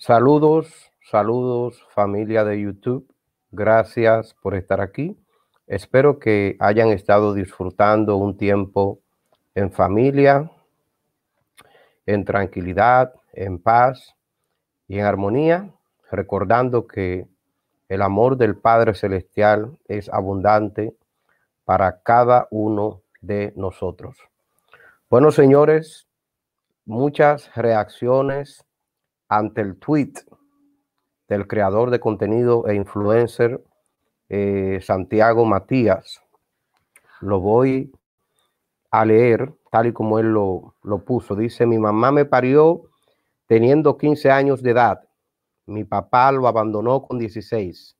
Saludos, saludos familia de YouTube. Gracias por estar aquí. Espero que hayan estado disfrutando un tiempo en familia, en tranquilidad, en paz y en armonía, recordando que el amor del Padre Celestial es abundante para cada uno de nosotros. Bueno, señores, muchas reacciones ante el tweet del creador de contenido e influencer eh, Santiago Matías. Lo voy a leer tal y como él lo, lo puso. Dice, mi mamá me parió teniendo 15 años de edad. Mi papá lo abandonó con 16.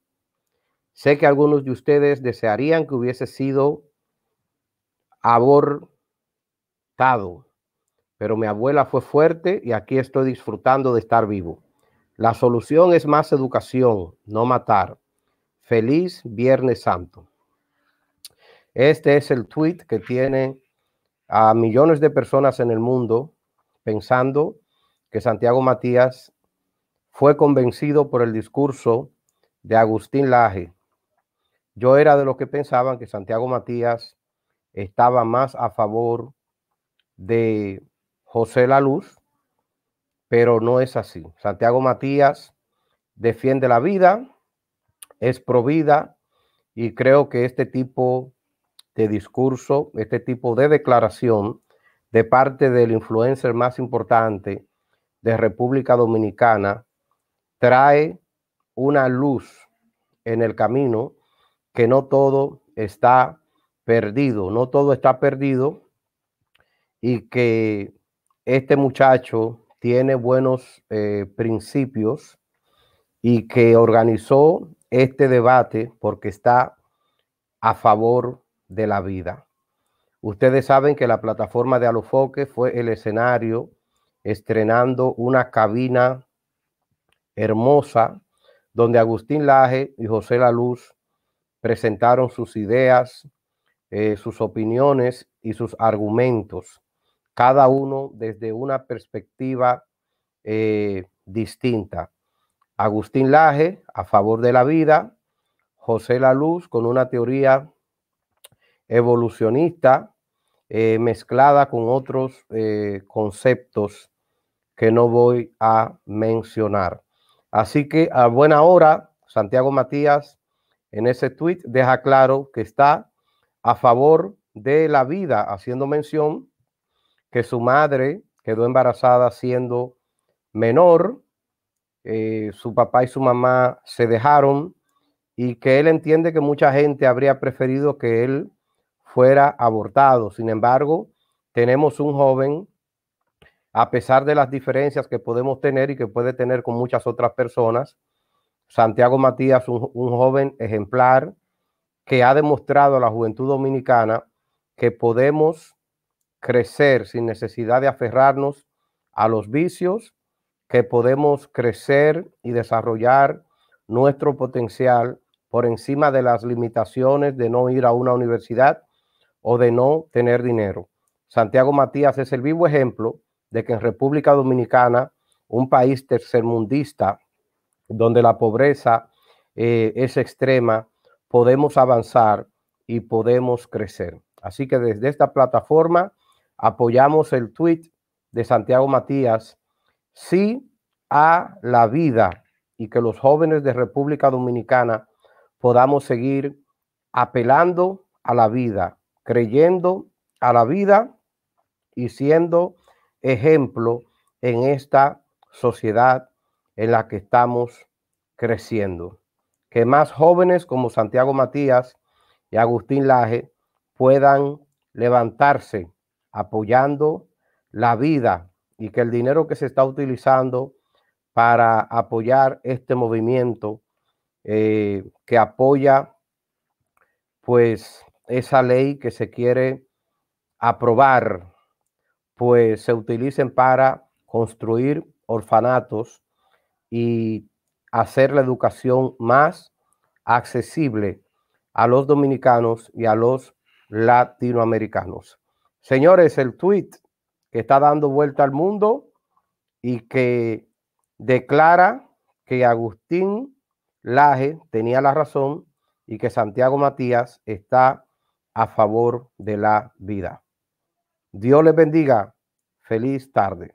Sé que algunos de ustedes desearían que hubiese sido abortado, pero mi abuela fue fuerte y aquí estoy disfrutando de estar vivo. La solución es más educación, no matar. Feliz Viernes Santo. Este es el tweet que tiene a millones de personas en el mundo pensando que Santiago Matías fue convencido por el discurso de Agustín Laje. Yo era de los que pensaban que Santiago Matías estaba más a favor de José La Luz, pero no es así. Santiago Matías defiende la vida, es provida y creo que este tipo de discurso, este tipo de declaración de parte del influencer más importante de República Dominicana trae una luz en el camino que no todo está perdido, no todo está perdido y que este muchacho tiene buenos eh, principios y que organizó este debate porque está a favor de la vida. Ustedes saben que la plataforma de Alofoque fue el escenario estrenando una cabina hermosa donde Agustín Laje y José La Luz presentaron sus ideas, eh, sus opiniones y sus argumentos cada uno desde una perspectiva eh, distinta. Agustín Laje a favor de la vida, José La Luz con una teoría evolucionista eh, mezclada con otros eh, conceptos que no voy a mencionar. Así que a buena hora, Santiago Matías en ese tweet deja claro que está a favor de la vida, haciendo mención que su madre quedó embarazada siendo menor, eh, su papá y su mamá se dejaron y que él entiende que mucha gente habría preferido que él fuera abortado. Sin embargo, tenemos un joven, a pesar de las diferencias que podemos tener y que puede tener con muchas otras personas, Santiago Matías, un, un joven ejemplar que ha demostrado a la juventud dominicana que podemos crecer sin necesidad de aferrarnos a los vicios, que podemos crecer y desarrollar nuestro potencial por encima de las limitaciones de no ir a una universidad o de no tener dinero. Santiago Matías es el vivo ejemplo de que en República Dominicana, un país tercermundista, donde la pobreza eh, es extrema, podemos avanzar y podemos crecer. Así que desde esta plataforma apoyamos el tweet de Santiago Matías, sí a la vida y que los jóvenes de República Dominicana podamos seguir apelando a la vida, creyendo a la vida y siendo ejemplo en esta sociedad en la que estamos creciendo. Que más jóvenes como Santiago Matías y Agustín Laje puedan levantarse apoyando la vida y que el dinero que se está utilizando para apoyar este movimiento eh, que apoya pues esa ley que se quiere aprobar, pues se utilicen para construir orfanatos y hacer la educación más accesible a los dominicanos y a los latinoamericanos. Señores, el tweet que está dando vuelta al mundo y que declara que Agustín Laje tenía la razón y que Santiago Matías está a favor de la vida. Dios les bendiga. Feliz tarde.